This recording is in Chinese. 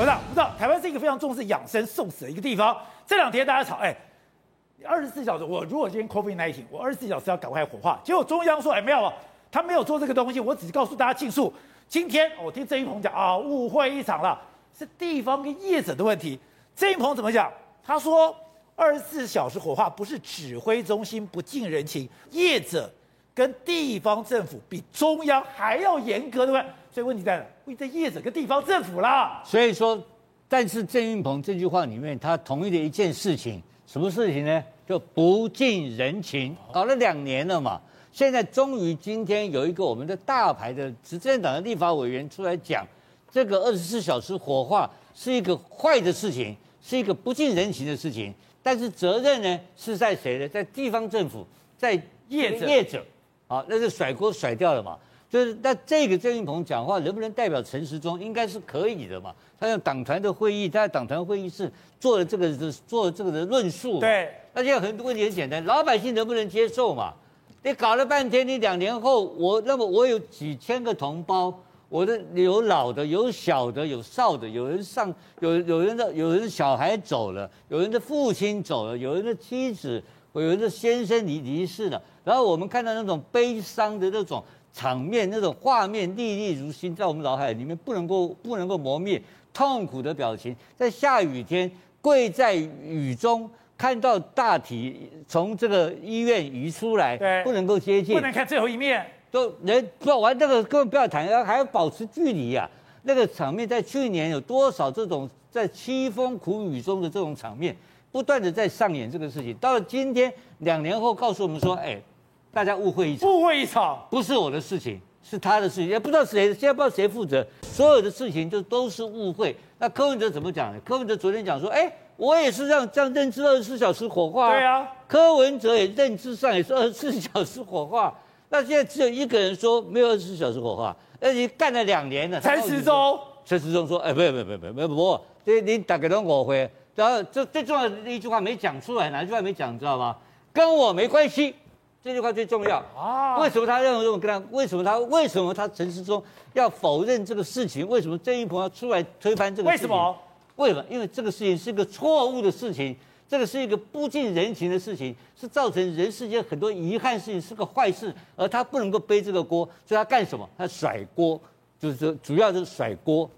董事长，不知道台湾是一个非常重视养生送死的一个地方。这两天大家吵，哎，二十四小时，我如果今天 COVID-19，我二十四小时要赶快火化。结果中央说，哎，没有啊，他没有做这个东西，我只是告诉大家技术。今天我听郑一鹏讲啊，误会一场了，是地方跟业者的问题。郑一鹏怎么讲？他说，二十四小时火化不是指挥中心不近人情，业者跟地方政府比中央还要严格，对不对？所以问题在哪？问题在业者跟地方政府啦。所以说，但是郑运鹏这句话里面，他同意的一件事情，什么事情呢？就不近人情，搞了两年了嘛。现在终于今天有一个我们的大牌的执政党的立法委员出来讲，这个二十四小时火化是一个坏的事情，是一个不近人情的事情。但是责任呢是在谁呢？在地方政府，在业者。业者，啊，那是甩锅甩掉了嘛。就是那这个郑运鹏讲话能不能代表陈时中，应该是可以的嘛。他用党团的会议，他在党团会议室做了这个做了这个的论述。对，那现在很多问题很简单，老百姓能不能接受嘛？你搞了半天，你两年后我那么我有几千个同胞，我的有老的，有小的，有少的，有人上有有人的有人的小孩走了，有人的父亲走了，有人的妻子，有人的先生离离世了，然后我们看到那种悲伤的那种。场面那种画面历历如新，在我们脑海里面不能够不能够磨灭。痛苦的表情，在下雨天跪在雨中，看到大体从这个医院移出来，不能够接近，不能看最后一面，都人做完这个根本不要谈，要还要保持距离呀、啊。那个场面在去年有多少这种在凄风苦雨中的这种场面，不断的在上演这个事情。到了今天两年后，告诉我们说，哎。大家误会一场，误会一场，不是我的事情，是他的事情，也不知道谁，现在不知道谁负责，所有的事情就都是误会。那柯文哲怎么讲呢？柯文哲昨天讲说，哎，我也是这样这样认知二十四小时火化，对啊，柯文哲也认知上也是二十四小时火化。那现在只有一个人说没有二十四小时火化，而且干了两年了。陈时中，陈时中说，哎，不不不不不不，这你大概都误会。然后这最重要的一句话没讲出来，哪句话没讲，你知道吗？跟我没关系。这句话最重要啊！为什么他认为这么跟他？为什么他？为什么他陈世忠要否认这个事情？为什么郑一鹏要出来推翻这个事情？为什么？为什么？因为这个事情是一个错误的事情，这个是一个不近人情的事情，是造成人世间很多遗憾事情，是个坏事，而他不能够背这个锅，所以他干什么？他甩锅，就是说主要就是甩锅。